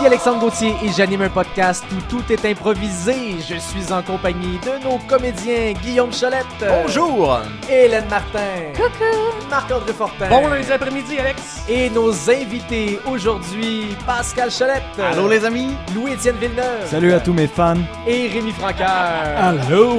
Ici Alexandre Gauthier et j'anime un podcast où tout est improvisé. Je suis en compagnie de nos comédiens Guillaume Cholette. Bonjour! Hélène Martin. Coucou. Marc-André Fortin. Bon lundi après-midi, Alex. Et nos invités aujourd'hui, Pascal Cholette. Allô les amis? Louis-Étienne Villeneuve. Salut à tous mes fans. Et Rémi Franqueur. Allô.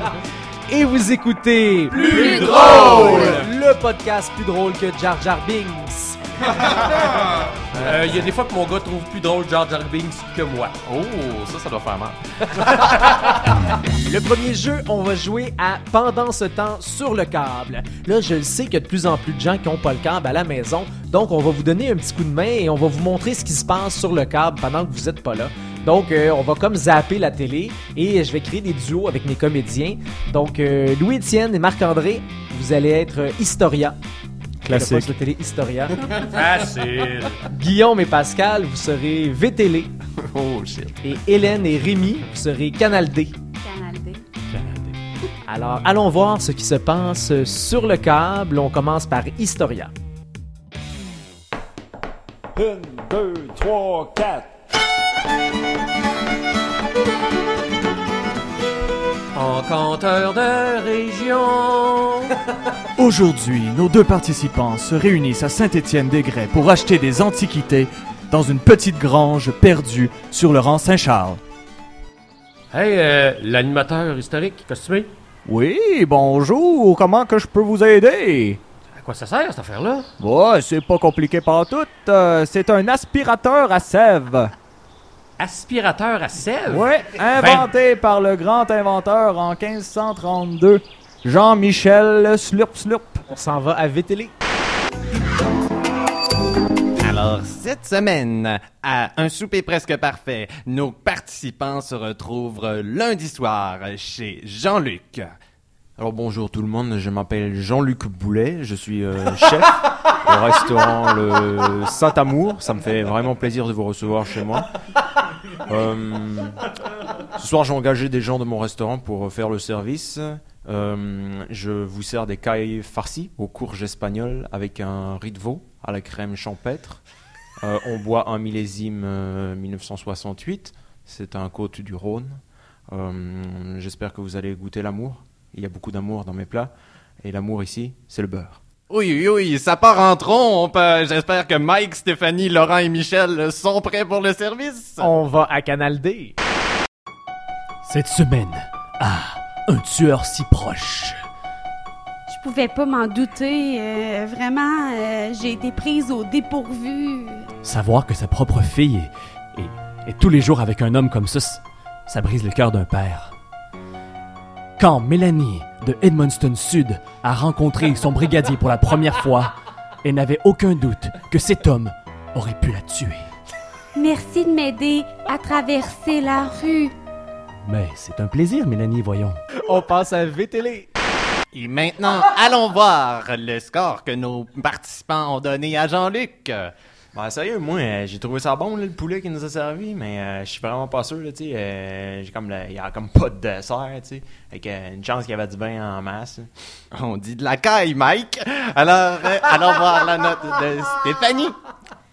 Et vous écoutez Plus drôle! le podcast plus drôle que Jar Jar Binks. Euh, Il y a des fois que mon gars trouve plus drôle Jar Jar Binks que moi. Oh, ça, ça doit faire mal. Le premier jeu, on va jouer à Pendant ce temps sur le câble. Là, je le sais qu'il y a de plus en plus de gens qui n'ont pas le câble à la maison, donc on va vous donner un petit coup de main et on va vous montrer ce qui se passe sur le câble pendant que vous n'êtes pas là. Donc, euh, on va comme zapper la télé et je vais créer des duos avec mes comédiens. Donc, euh, Louis-Étienne et Marc-André, vous allez être euh, Le Classique. poste de télé Historia. Facile. Guillaume et Pascal, vous serez VTélé. Oh shit. Et Hélène et Rémi, vous serez Canal D. Canal D. Alors, allons voir ce qui se passe sur le câble. On commence par Historia. Une, deux, trois, quatre. Encanteur de région. Aujourd'hui, nos deux participants se réunissent à Saint-Étienne-des-Grès pour acheter des antiquités dans une petite grange perdue sur le rang Saint-Charles. Hey, euh, l'animateur historique costumé? Oui, bonjour, comment que je peux vous aider? À quoi ça sert cette affaire-là? Ouais, c'est pas compliqué par tout. euh, c'est un aspirateur à sève. Aspirateur à sève? Ouais, inventé par le grand inventeur en 1532, Jean-Michel Slurp Slurp. On s'en va à VTélé. Alors, cette semaine, à Un souper presque parfait, nos participants se retrouvent lundi soir chez Jean-Luc. Alors bonjour tout le monde, je m'appelle Jean-Luc Boulet, je suis euh, chef au restaurant le Saint-Amour. Ça me fait vraiment plaisir de vous recevoir chez moi. Euh, ce soir j'ai engagé des gens de mon restaurant pour faire le service. Euh, je vous sers des cailles farcies aux courges espagnoles avec un riz de veau à la crème champêtre. Euh, on boit un millésime euh, 1968, c'est un côte du Rhône. J'espère que vous allez goûter l'amour. Il y a beaucoup d'amour dans mes plats. Et l'amour ici, c'est le beurre. Oui, oui, oui, ça part en trompe. Euh, J'espère que Mike, Stéphanie, Laurent et Michel sont prêts pour le service. On va à Canal D. Cette semaine, ah, un tueur si proche. Je pouvais pas m'en douter. euh, vraiment, euh, j'ai été prise au dépourvu. Savoir que sa propre fille est, est- est tous les jours avec un homme comme ça, ça brise le cœur d'un père. Quand Mélanie de Edmundston Sud a rencontré son brigadier pour la première fois, elle n'avait aucun doute que cet homme aurait pu la tuer. Merci de m'aider à traverser la rue. Mais c'est un plaisir, Mélanie, voyons. On passe à VTélé. Et maintenant, allons voir le score que nos participants ont donné à Jean-Luc. Bah sérieux, moi euh, j'ai trouvé ça bon là, le poulet qui nous a servi, mais euh, je suis vraiment pas sûr là, tu sais. euh, j'ai comme le- il y a comme pas de dessert, tu sais. Avec euh, une chance qu'il y avait du vin en masse. On dit de la caille, Mike. Alors, euh, allons voir la note de Stéphanie.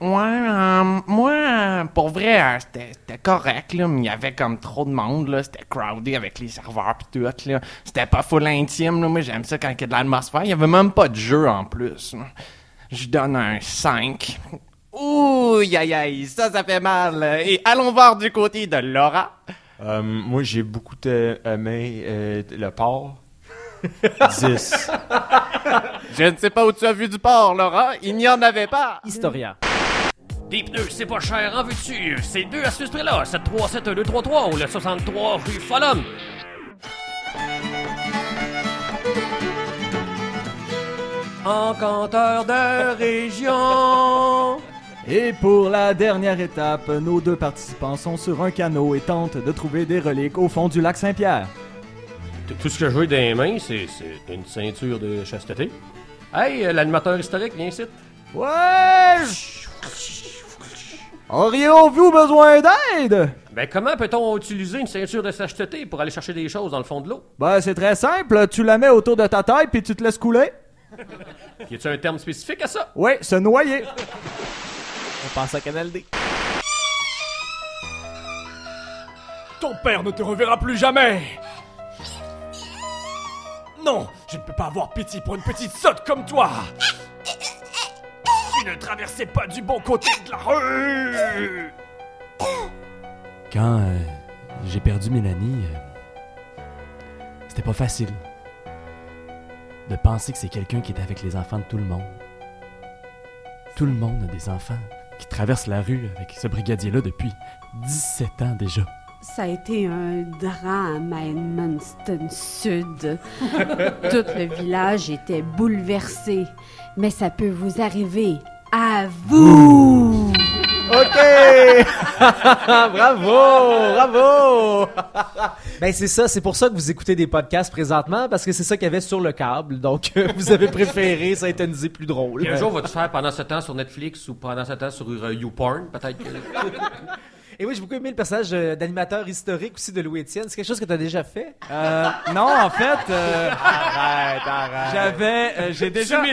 Ouais, euh, moi, pour vrai, euh, c'était correct, là, mais il y avait comme trop de monde, là. C'était crowded avec les serveurs pis tout, là. C'était pas full intime, là. Moi, j'aime ça quand il y a de l'atmosphère. Il y avait même pas de jeu en plus. là. Je donne un 5. Ouh, aïe, aïe, ça, ça fait mal. Et allons voir du côté de Laura. Euh, moi j'ai beaucoup aimé euh, le porc. 10. Je ne sais pas où tu as vu du porc, Laura. Il n'y en avait pas. Historia. Des pneus, c'est pas cher, en veux-tu? C'est deux à ce prix-là. 7371233 ou le 63 rue Follum. Encanteur de région. Et pour la dernière étape, nos deux participants sont sur un canot et tentent de trouver des reliques au fond du lac Saint-Pierre. Tout- ce que j'ai dans les mains, c'est c'est une ceinture de chasteté. Hey, euh, l'animateur historique, viens ici. Ouais! Auriez-vous besoin d'aide? Ben, comment peut-on utiliser une ceinture de chasteté pour aller chercher des choses dans le fond de l'eau? Ben, c'est très simple. Tu la mets autour de ta taille puis tu te laisses couler. Y a-tu un terme spécifique à ça? Oui, se noyer. On passe à Canal D. Ton père ne te reverra plus jamais Non, je ne peux pas avoir pitié pour une petite sotte comme toi Tu ne traversais pas du bon côté de la rue Quand euh, j'ai perdu Mélanie, euh, c'était pas facile de penser que c'est quelqu'un qui est avec les enfants de tout le monde. Tout le monde a des enfants qui traversent la rue avec ce brigadier-là depuis 17 ans déjà. Ça a été un drame à Edmundston Sud. Tout le village était bouleversé. Mais ça peut vous arriver à vous! OK! bravo! Bravo! ben, c'est ça. C'est pour ça que vous écoutez des podcasts présentement, parce que c'est ça qu'il y avait sur le câble. Donc, euh, vous avez préféré synthétiser plus drôle. Un jour, vas-tu faire pendant ce temps sur Netflix ou pendant ce temps sur euh, YouPorn, peut-être? que- Et oui, j'ai beaucoup aimé le personnage euh, d'animateur historique aussi de Louis Étienne. C'est quelque chose que tu as déjà fait? Euh, non, en fait, euh, Arrête, arrête. j'avais, euh, j'ai déjà,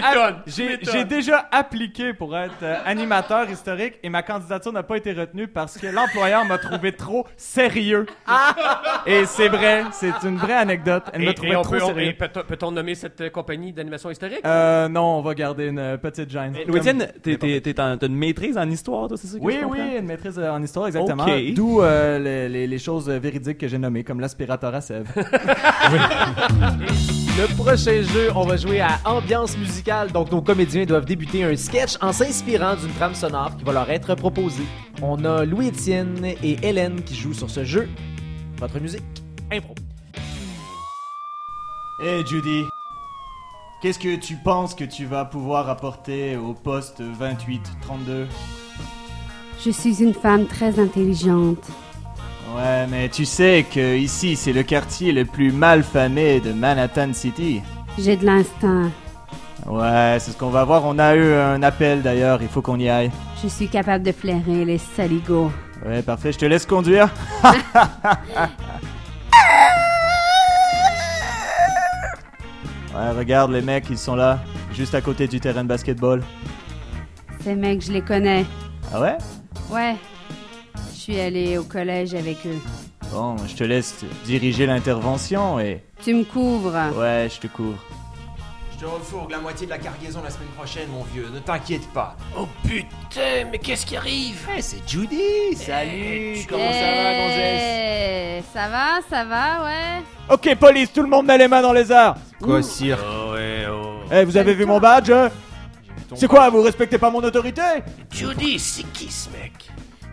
j'ai, m'étonnes. j'ai déjà appliqué pour être euh, animateur historique et ma candidature n'a pas été retenue parce que l'employeur m'a trouvé trop sérieux. Et c'est vrai, c'est une vraie anecdote. Elle Et, m'a et trouvé on trop peut, et sérieux. peut-on nommer cette euh, compagnie d'animation historique? Euh, non, on va garder une petite gêne. Louis Étienne, t'es- t'es- t'es en- t'as une maîtrise en histoire, toi, c'est ça que Oui, je oui, une maîtrise en histoire, exactement. D'où euh, les, les- les choses véridiques que j'ai nommées, comme l'aspirateur à sève. Le prochain jeu, on va jouer à ambiance musicale. Donc, nos comédiens doivent débuter un sketch en s'inspirant d'une trame sonore qui va leur être proposée. On a Louis-Étienne et Hélène qui jouent sur ce jeu. Votre musique, impro. Hé Judy, qu'est-ce que tu penses que tu vas pouvoir apporter au poste 28-32 Je suis une femme très intelligente. Ouais, mais tu sais que ici c'est le quartier le plus mal famé de Manhattan City. J'ai de l'instinct. Ouais, c'est ce qu'on va voir. On a eu un appel d'ailleurs, il faut qu'on y aille. Je suis capable de flairer les saligots. Ouais, parfait, je te laisse conduire. ouais, regarde les mecs, ils sont là, juste à côté du terrain de basketball. Ces mecs, je les connais. Ah ouais? Ouais. Je suis allée au collège avec eux. Bon, je te laisse diriger l'intervention et... Tu me couvres. Ouais, je te couvre. Je te refourgue la moitié de la cargaison la semaine prochaine, mon vieux. Ne t'inquiète pas. Oh putain, mais qu'est-ce qui arrive? Eh, c'est Judy. Salut. Comment ça va, gonzesse? Eh, Ça va, ça va, ouais. Ok, police, tout le monde met les mains dans les airs. Quoi, sire Oh ouais, oh. Eh, vous avez vu mon badge hein? C'est quoi, vous respectez pas mon autorité Judy, c'est qui ce mec?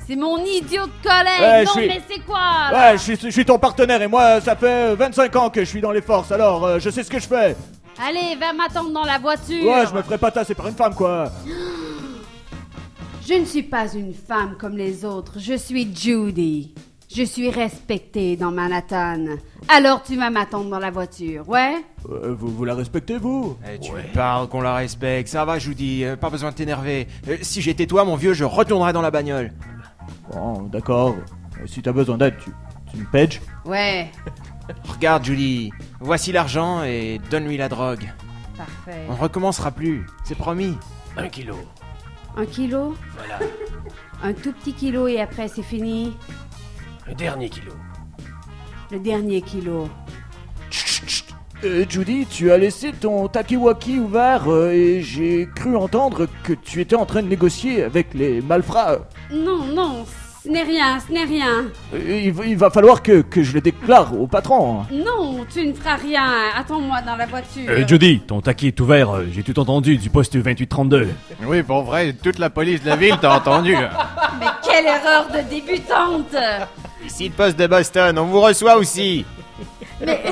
C'est mon idiot de collègue. Ouais, je non, suis- mais c'est quoi là? Ouais, je suis, je suis ton partenaire et moi, ça fait 25 ans que je suis dans les forces, alors euh, je sais ce que je fais. Allez, va m'attendre dans la voiture. Ouais, je me ferai pas tasser par une femme, quoi. Je ne suis pas une femme comme les autres. Je suis Judy. Je suis respectée dans Manhattan. Alors tu vas m'attendre dans la voiture, ouais? Euh, vous, vous la respectez, vous? Eh, tu parles qu'on la respecte. Ça va, Judy. euh, pas besoin de t'énerver. Euh, si j'étais toi, mon vieux, je retournerais dans la bagnole. Bon, d'accord. Euh, si t'as besoin d'aide, tu, tu me pages Ouais, Regarde, Judy. Voici l'argent et donne-lui la drogue. parfait. On recommencera plus. C'est promis. Un kilo. Un kilo? Voilà. Un tout petit kilo et après c'est fini? Un dernier kilo. Le dernier kilo. Euh, Judy, tu as laissé ton takiwaki ouvert euh, et j'ai cru entendre que tu étais en train de négocier avec les malfrats. Non, non, ce n'est rien, ce n'est rien. Euh, il, va- il va falloir que, que je le déclare au patron. Non, tu ne feras rien. Attends-moi dans la voiture. Euh, Judy, ton taquet est ouvert, euh, j'ai tout entendu du poste 2832. Oui, pour vrai, toute la police de la ville t'a entendu. Mais quelle erreur de débutante Ici, le poste de Boston, on vous reçoit aussi. Mais,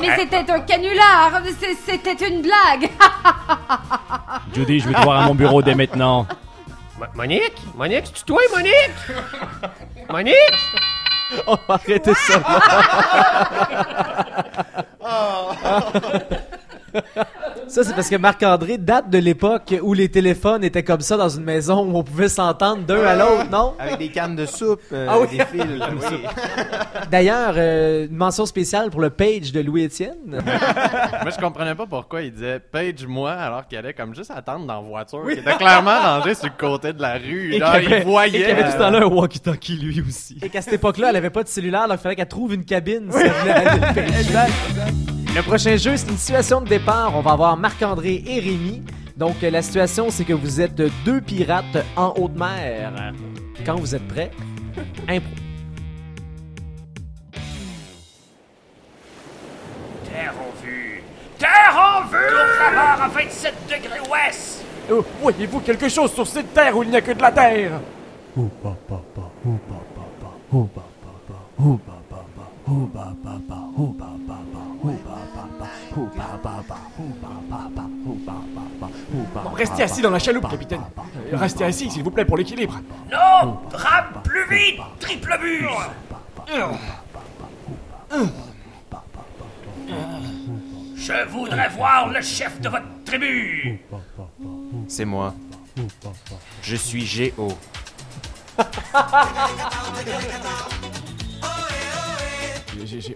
mais c'était un canular C'était une blague Judy, je vais te voir à mon bureau dès maintenant. Mo- Monique? Monique, c'est toi, Monique? Monique? On va arrêter ça. ça, c'est parce que Marc-André date de l'époque où les téléphones étaient comme ça dans une maison où on pouvait s'entendre d'un à l'autre, non? Avec des cannes de soupe, euh, Ah oui. des fils. oui. D'ailleurs, euh, une mention spéciale pour le page de Louis-Étienne. Moi, je comprenais pas pourquoi il disait page-moi alors qu'il allait comme juste attendre dans la voiture. qui était clairement rangé sur le côté de la rue. Et Genre, qu'il y avait- il voyait. Et qu'il y avait tout le temps là un walkie-talkie lui aussi. Et qu'à cette époque-là, elle avait pas de cellulaire, donc il fallait qu'elle trouve une cabine si elle voulait aller le prochain jeu, c'est une situation de départ. On va avoir Marc-André et Rémi. Donc, euh, la situation, c'est que vous êtes deux pirates en haute mer. Quand vous êtes prêts, impro. Terre en vue. Terre en vue! Barre à 27 degrés ouest. Oh, Voyez-vous quelque chose sur cette terre où il n'y a que de la terre Restez assis dans la chaloupe, capitaine. Euh, Restez assis, s'il vous plaît, pour l'équilibre. Non! Rame plus vite! Triple bure! Je voudrais voir le chef de votre tribu! C'est moi. Je suis Géo.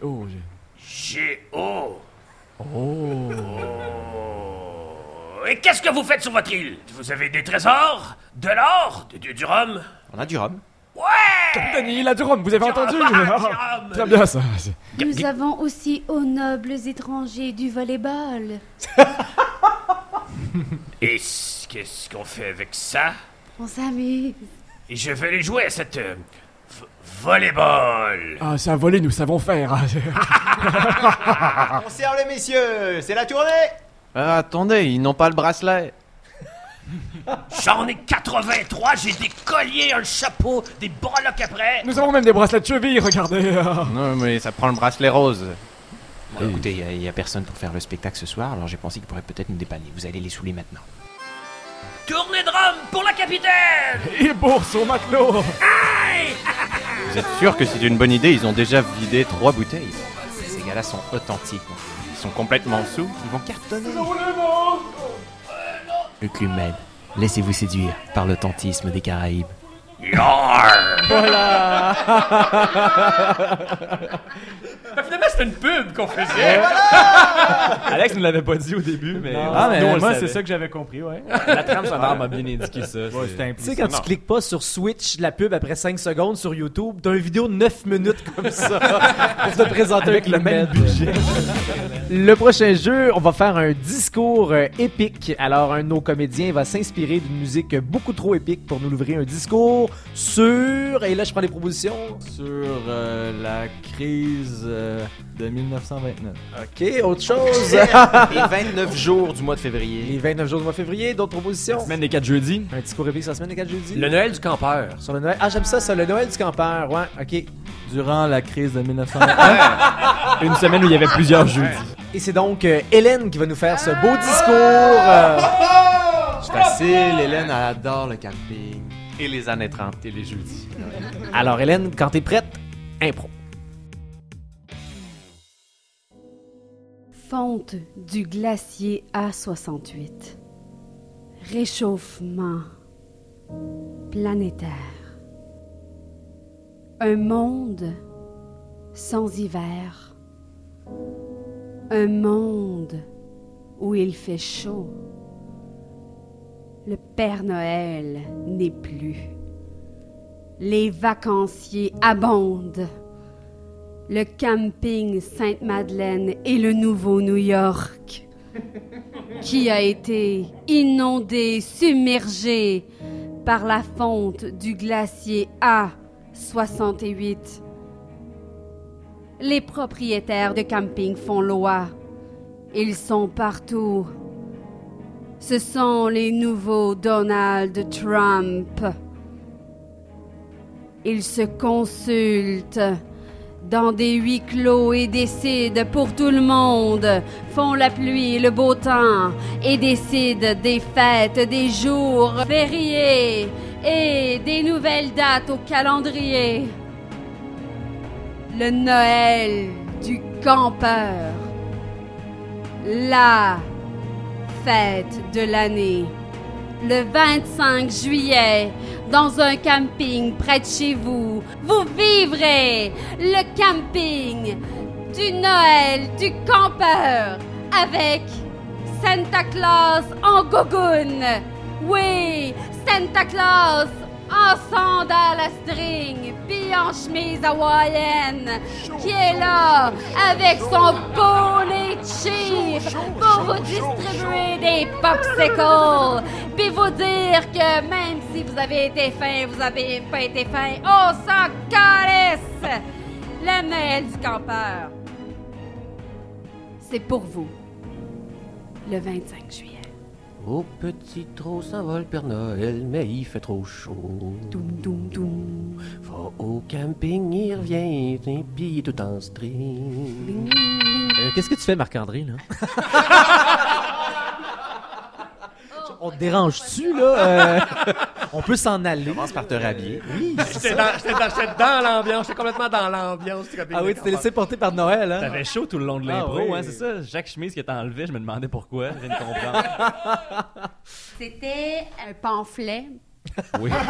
Oh, j'ai- Géo! Oh! Et qu'est-ce que vous faites sur votre île? Vous avez des trésors? De l'or? Du, du rhum? On a du rhum. Ouais! Capitaine, il a du rhum, vous avez entendu? Ah, Ah, rhum! Très bien, ça. Nous avons aussi aux nobles étrangers du volleyball. Et qu'est-ce qu'on fait avec ça? On s'amuse. Et je vais les jouer à cette... euh, volleyball! Ah, c'est un volet, nous savons faire. On serre les messieurs, c'est la tournée Ah, attendez, ils n'ont pas le bracelet. J'en ai 83, j'ai des colliers, un chapeau, des breloques après. Nous avons même des bracelets de cheville, regardez. Non, mais ça prend le bracelet rose. Bon, Écoutez, il n'y a, personne pour faire le spectacle ce soir, alors j'ai pensé qu'il pourrait peut-être nous dépanner. Vous allez les saouler maintenant. Tournée de rhum pour la capitaine! Et bourse au matelot. Vous êtes sûr que c'est une bonne idée? Ils ont déjà vidé trois bouteilles. Ces gars-là sont authentiques. Ils sont complètement sous. Ils vont cartonner. Med, laissez-vous séduire par l'authentisme des Caraïbes. Yarr! Finalement, c'était une pub qu'on faisait. Alex nous l'avait pas dit au début, mais. Ah, mais moi, c'est ça que j'avais compris, ouais. La trame sonore m'a bien indiqué ça. C'est- Tu sais, quand tu cliques pas sur Switch, la pub après 5 secondes sur YouTube, t'as une vidéo de 9 minutes comme ça pour te présenter Avec le même budget. Le prochain jeu, on va faire un discours euh, épique. Alors, un de nos comédiens va s'inspirer d'une musique beaucoup trop épique pour nous livrer un discours sur... Et là, je prends les propositions. Sur euh, la crise euh, de 1929. OK, autre chose. Les 29 jours du mois de février. les 29 jours du mois de février, d'autres propositions? Semaine des 4 jeudis. Un discours épique sur la semaine des 4 jeudis. Le Noël du campeur. Sur le Noël. Ah, j'aime ça, ça, le Noël du campeur. Ouais, OK. Durant la crise de 1929. Une semaine où il y avait plusieurs jeudis. Et c'est donc euh, Hélène qui va nous faire ce beau discours. euh, C'est facile, Hélène, elle adore le camping. Et les années 30 et les jeudis. Alors, Hélène, quand t'es prête, impro. Fonte du glacier A68. Réchauffement planétaire. Un monde sans hiver. Un monde où il fait chaud. Le Père Noël n'est plus. Les vacanciers abondent. Le camping Sainte-Madeleine est le nouveau New York, qui a été inondé, submergé par la fonte du glacier A68. Les propriétaires de camping font loi. Ils sont partout. Ce sont les nouveaux Donald Trump. Ils se consultent dans des huis clos et décident pour tout le monde, font la pluie et le beau temps et décident des fêtes, des jours fériés et des nouvelles dates au calendrier. Le Noël du campeur. La fête de l'année. Le 25 juillet, dans un camping près de chez vous, vous vivrez le camping du Noël du campeur avec Santa Claus en gogoune. Oui, Santa Claus en sandales à string, en chemise hawaïenne, qui est là avec son bonnet cheap pour vous distribuer des popsicles, puis vous dire que même si vous avez été fin, vous avez pas été fin, on s'en caresse. Le Noël du campeur, c'est pour vous, le 25 juillet. Au petit trot s'envole Père Noël, mais il fait trop chaud. Doum, doum, doum. Va au camping, il revient, puis il est tout en string. Euh, Qu'est-ce que tu fais, Marc-André, là? On te dérange-tu, là? Euh, on peut s'en aller. Commence par te rhabiller. Oui, c'est J'étais dans, dans, l'ambiance, j'étais complètement dans l'ambiance. Ah oui, tu t'es laissé porter par Noël, hein? T'avais chaud tout le long de Ah l'impro, oui. hein, c'est ça? Chaque chemise qui était enlevée, je me demandais pourquoi. Je viens de comprendre. C'était un pamphlet. Oui.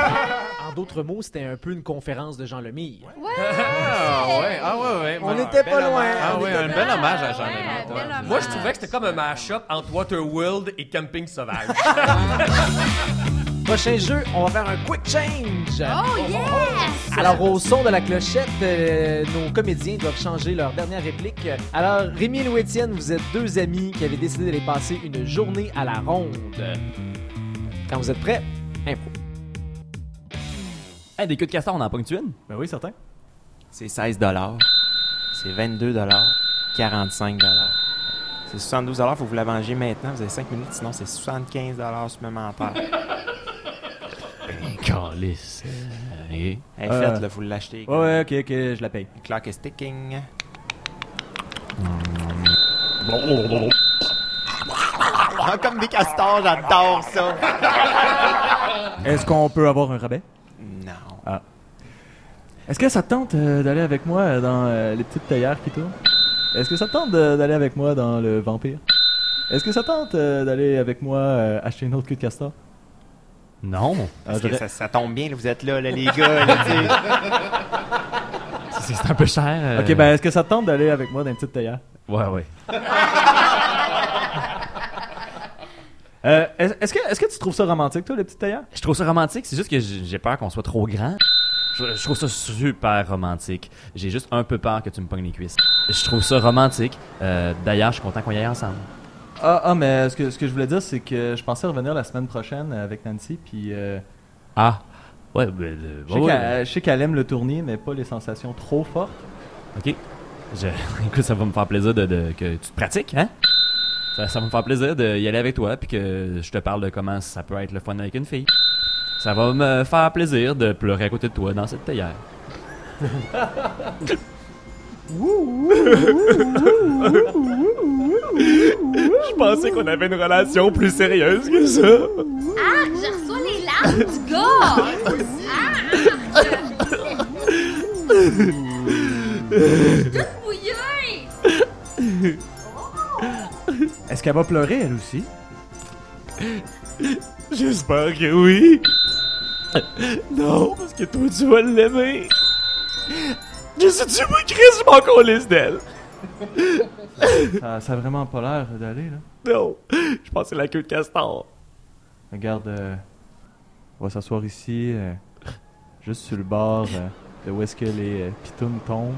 En d'autres mots, c'était un peu une conférence de Jean Lemire. Ah ouais, ah ouais, ouais. On Ouais, n'était un pas loin. hommage. Ah ouais, un bel hommage à Jean Ouais, Lemire. Moi, je trouvais que c'était comme un mash-up entre Waterworld et Camping Sauvage. Prochain jeu, on va faire un quick change. Oh yes! Alors, au son de la clochette, euh, nos comédiens doivent changer leur dernière réplique. Alors, Rémi et Louis-Étienne, vous êtes deux amis qui avaient décidé d'aller passer une journée à la ronde. Quand vous êtes prêts, impro. Hey, des queues de castor, on en ponctue une? Ben oui, certain. C'est 16 C'est 22 45 C'est 72 faut que vous la mangez maintenant. Vous avez 5 minutes, sinon c'est 75 supplémentaires. Calice. Hey, Euh, faites-le, faut l'acheter. Ouais, ouais, ok, ok, je la paye. Le clock is ticking. Ah, comme des castors, j'adore ça. Est-ce qu'on peut avoir un rabais? Non. Est-ce que ça te tente euh, d'aller avec moi dans euh, les petites théières qui tournent? Est-ce que ça te tente d'aller avec moi dans le vampire? Est-ce que ça te tente euh, d'aller avec moi euh, acheter une autre queue de castor? Non. Parce que ça, ça tombe bien, là, vous êtes là, là, les gars. C'est c'est un peu cher. euh. Ok, ben est-ce que ça te tente d'aller avec moi dans une petite théière? Ouais, ouais. Euh, est-ce que, est-ce que tu trouves ça romantique, toi, les petites théières? Je trouve ça romantique, c'est juste que j'ai j'ai peur qu'on soit trop grand. Je, je trouve ça super romantique. J'ai juste un peu peur que tu me pognes les cuisses. Je trouve ça romantique. Euh, D'ailleurs, je suis content qu'on y aille ensemble. Ah, ah, mais ce que, ce que je voulais dire, c'est que je pensais revenir la semaine prochaine avec Nancy, puis euh, Ah. Ouais, ben, euh, je sais ouais, qu'elle- ouais. je sais qu'elle aime le tournier, mais pas les sensations trop fortes. Ok. Je... Écoute, ça va me faire plaisir de, de- que tu te pratiques, hein? Ça, ça va me faire plaisir d'y aller avec toi, puis que je te parle de comment ça peut être le fun avec une fille. Ça va me faire plaisir de pleurer à côté de toi dans cette théière. Je pensais qu'on avait une relation plus sérieuse que ça. Ah, je reçois les larmes du gars! Toute mouillée! Est-ce qu'elle va pleurer, elle aussi? J'espère que oui. Non, parce que toi, tu vas l'aimer. Je sais-tu, moi, Chris, je m'en calisse d'elle. Ça, ça a vraiment pas l'air d'aller, là. Non, je pense que c'est la queue de castor. Regarde, euh, on va s'asseoir ici, euh, juste sur le bord euh, de où est-ce que les pitounes tombent.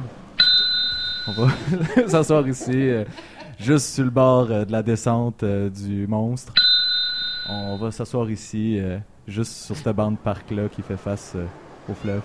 On va s'asseoir ici, juste sur le bord de la descente du monstre. On va s'asseoir ici, juste sur cette bande parc-là qui fait face au fleuve.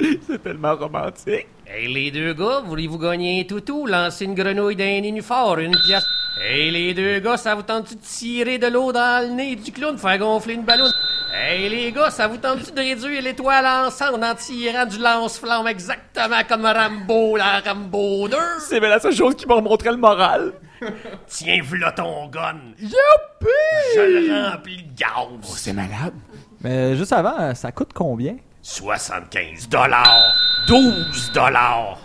C'est tellement romantique. Hey les deux gars, voulez-vous gagner un toutou, lancer une grenouille d'un nénuphar, une pièce? Hey les deux gars, ça vous tente-tu de tirer de l'eau dans le nez du clown, faire gonfler une ballon? Hey les gars, ça vous tente-tu de réduire l'étoile ensemble en tirant du lance-flamme exactement comme Rambo, la Rambo 2? C'est bien la seule chose qui m'a remontré le moral. Tiens, v'là ton gun! Youpi! Je le remplis de gaz! C'est malade. Mais juste avant, ça coûte combien? 75 dollars! 12 dollars!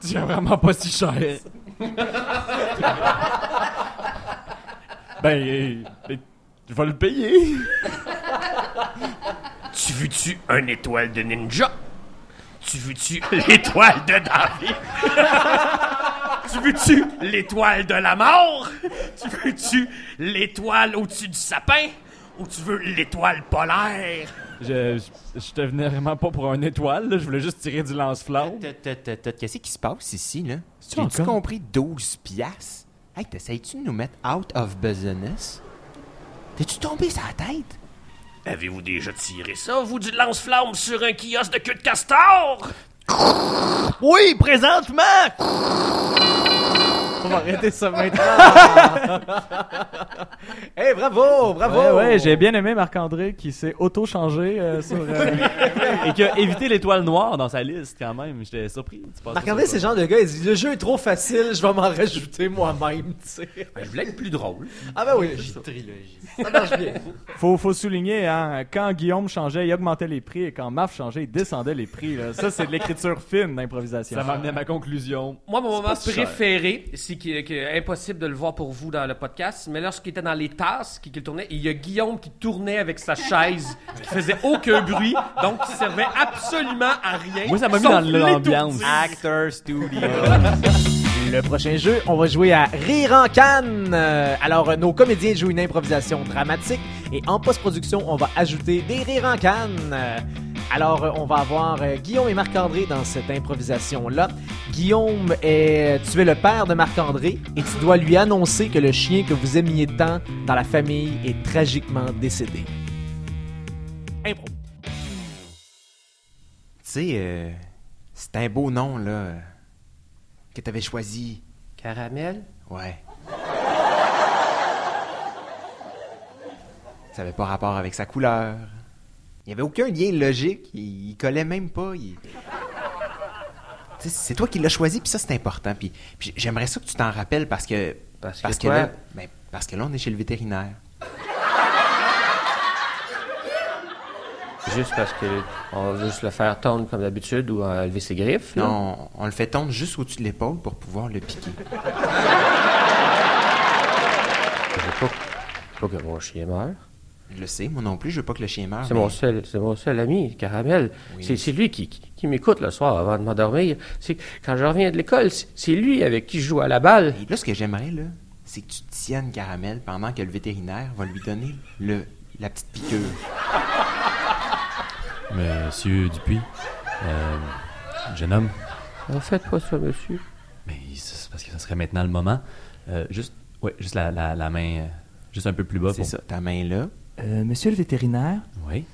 C'est vraiment pas si cher. Ben, euh, ben, je vais le payer. Tu veux-tu un étoile de ninja? Tu veux-tu l'étoile de David? tu veux-tu l'étoile de la mort? Tu veux-tu l'étoile au-dessus du sapin? Ou tu veux l'étoile polaire? Je, je, je te venais vraiment pas pour une étoile, là. Je voulais juste tirer du lance-flamme. Qu'est-ce qui se passe ici, là? As-tu compris 12 piastres? Hey, t'essayes-tu de nous mettre out of business? T'es-tu tombé sur la tête? Avez-vous déjà tiré ça, vous, du lance-flamme sur un kiosque de queue de castor? Oui, présentement! On va arrêter ça maintenant. hey, bravo, bravo! Ouais, ouais, j'ai bien aimé Marc-André qui s'est auto-changé euh, sur. euh, Et qui a évité l'étoile noire dans sa liste, quand même. J'étais surpris. Marc-André, c'est le genre de gars, il dit le jeu est trop facile, je vais m'en rajouter moi-même, tu sais. Ben, je voulais être plus drôle. Ah ben oui, ça marche bien. faut, faut souligner, hein, quand Guillaume changeait, il augmentait les prix et quand Marc changeait, il descendait les prix. là. Ça, c'est de l'écriture fine d'improvisation. Ça m'a amené à ma conclusion. Moi, mon moment préféré, c'est est impossible de le voir pour vous dans le podcast, mais lorsqu'il était dans les tasses, qu'il qu'il tournait, il y a Guillaume qui tournait avec sa chaise, qui faisait aucun bruit, donc qui servait absolument à rien. Moi, ça m'a mis dans l'ambiance. Actor Studio. Le prochain jeu, on va jouer à Rire en canne. Euh, alors, euh, nos comédiens jouent une improvisation dramatique et en post-production, on va ajouter des rires en canne. Euh, alors, euh, on va avoir euh, Guillaume et Marc-André dans cette improvisation-là. Guillaume, est, tu es le père de Marc-André et tu dois lui annoncer que le chien que vous aimiez tant dans la famille est tragiquement décédé. Impro. Tu sais, euh, c'est un beau nom, là, euh, que t'avais choisi. Caramel? Ouais. Ça avait pas rapport avec sa couleur. Il y avait aucun lien logique. Il, il collait même pas. il- c'est toi qui l'as choisi, puis ça, c'est important. Puis, puis j'aimerais ça que tu t'en rappelles parce que. Parce que parce que quoi? là, ben, parce que là, on est chez le vétérinaire. Juste parce que on va juste le faire tondre comme d'habitude ou enlever ses griffes. là? Non, on, le fait tondre juste au-dessus de l'épaule pour pouvoir le piquer. Je veux pas, pas que mon chien meure. Je le sais, moi non plus, je veux pas que le chien meure. C'est mais- mon seul, c'est mon seul ami, Caramel. Oui. C'est, c'est lui qui, qui, qui m'écoute le soir avant de m'endormir. C'est quand je reviens de l'école, c'est, c'est lui avec qui je joue à la balle. Et là, ce que j'aimerais, là, c'est que tu tiennes Caramel pendant que le vétérinaire va lui donner le, la petite piqûre. Monsieur Dupuis, euh, jeune homme, En fait, pas ça, monsieur. mais c'est parce que ça serait maintenant le moment. Euh, juste, ouais, juste la, la, la main, euh, juste un peu plus bas. C'est pour- ça, ta main là. Euh, monsieur le vétérinaire, Oui.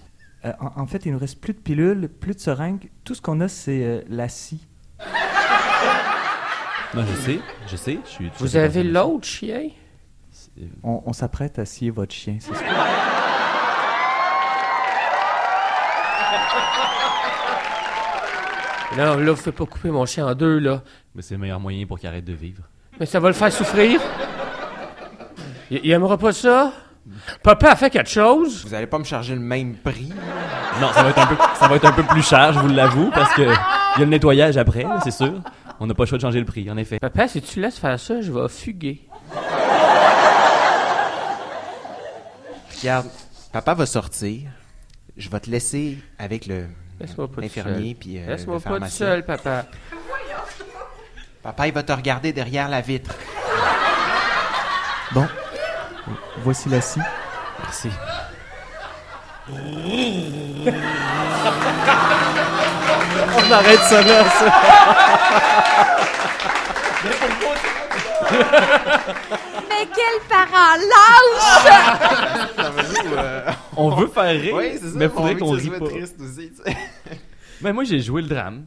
euh, en, en fait, il nous reste plus de pilules, plus de seringues. Tout ce qu'on a, c'est euh, la scie. Non, je sais, je sais. Je suis Vous avez l'autre chien? On, on s'apprête à scier votre chien, c'est ça. Non, là, vous faites pas couper mon chien en deux, là. Mais c'est le meilleur moyen pour qu'il arrête de vivre. Mais ça va le faire souffrir? Il, il aimera pas ça? Papa a fait quelque chose? Vous allez pas me charger le même prix. Non, ça va être un peu, ça va être un peu plus cher, je vous l'avoue, parce que il y a le nettoyage après, c'est sûr. On n'a pas le choix de changer le prix, en effet. Papa, si tu laisses faire ça, je vais fuguer. Regarde, papa va sortir. Je vais te laisser avec le Laisse-moi pas tout l'infirmier puis euh, Laisse-moi le pas tout pharmacien. seul, papa. Papa, il va te regarder derrière la vitre. Bon, voici la scie. Merci. On arrête ça là, ça. Mais quel parent lâche! On veut faire rire, Oui, c'est ça. mais faudrait on qu'on ça pas. triste aussi. Mais moi, j'ai joué le drame.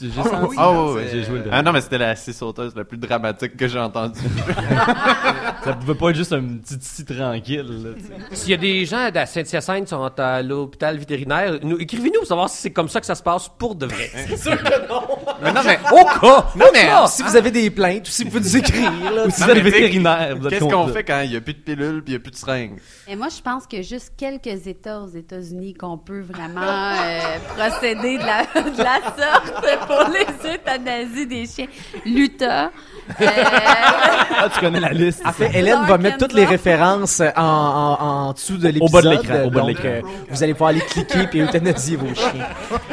J'ai Ah senti- oui, Oh, ouais, j'ai joué le Ah drame. non, mais c'était la scie sauteuse la plus dramatique que j'ai entendue. Ça pouvait pas être juste un petit scie tranquille. S'il y a des gens de Saint-Hyacinthe qui sont à l'hôpital vétérinaire, nous, écrivez-nous pour savoir si c'est comme ça que ça se passe pour de vrai. C'est sûr que non. mais non, mais Au cas! Non, mais si vous avez des plaintes ou si vous pouvez nous écrire, là, Ou si Non, vous êtes vétérinaire, vous êtes qu'est-ce qu'on fait quand il n'y a plus de pilules puis il n'y a plus de seringues? Et moi, je pense qu'il y a juste quelques États aux États-Unis qu'on peut vraiment euh, procéder de la, de la sorte pour les euthanasies des chiens. L'Utah. Euh, Ah, tu connais la liste. En fait, Hélène va mettre toutes les références en, en, en dessous de l'épisode. bas de l'écran, au bas de l'écran. euh, vous allez pouvoir aller cliquer et euthanasier vos chiens.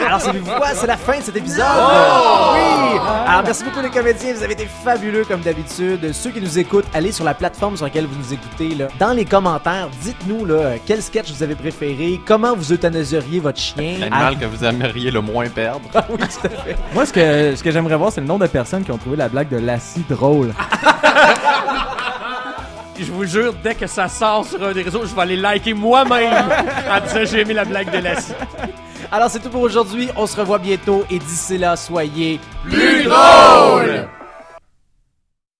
Alors, savez-vous quoi? C'est la fin de cet épisode. Oh! Oui! Alors, merci beaucoup les comédiens. Vous avez été fabuleux comme d'habitude. Ceux qui nous écoutent, allez sur la plateforme sur laquelle vous nous écoutez. Là. Dans les commentaires, dites-nous là, euh, quel sketch vous avez préféré, comment vous euthanasieriez votre chien. L'animal que vous aimeriez le moins perdre. Ah oui, tout à fait. Moi, ce que, ce que j'aimerais voir, c'est le nombre de personnes qui ont trouvé la blague de Lassie drôle. Je vous jure, dès que ça sort sur un des réseaux, je vais aller liker moi-même en disant j'ai aimé la blague de Lassie. Alors, c'est tout pour aujourd'hui. On se revoit bientôt et d'ici là, soyez plus drôles!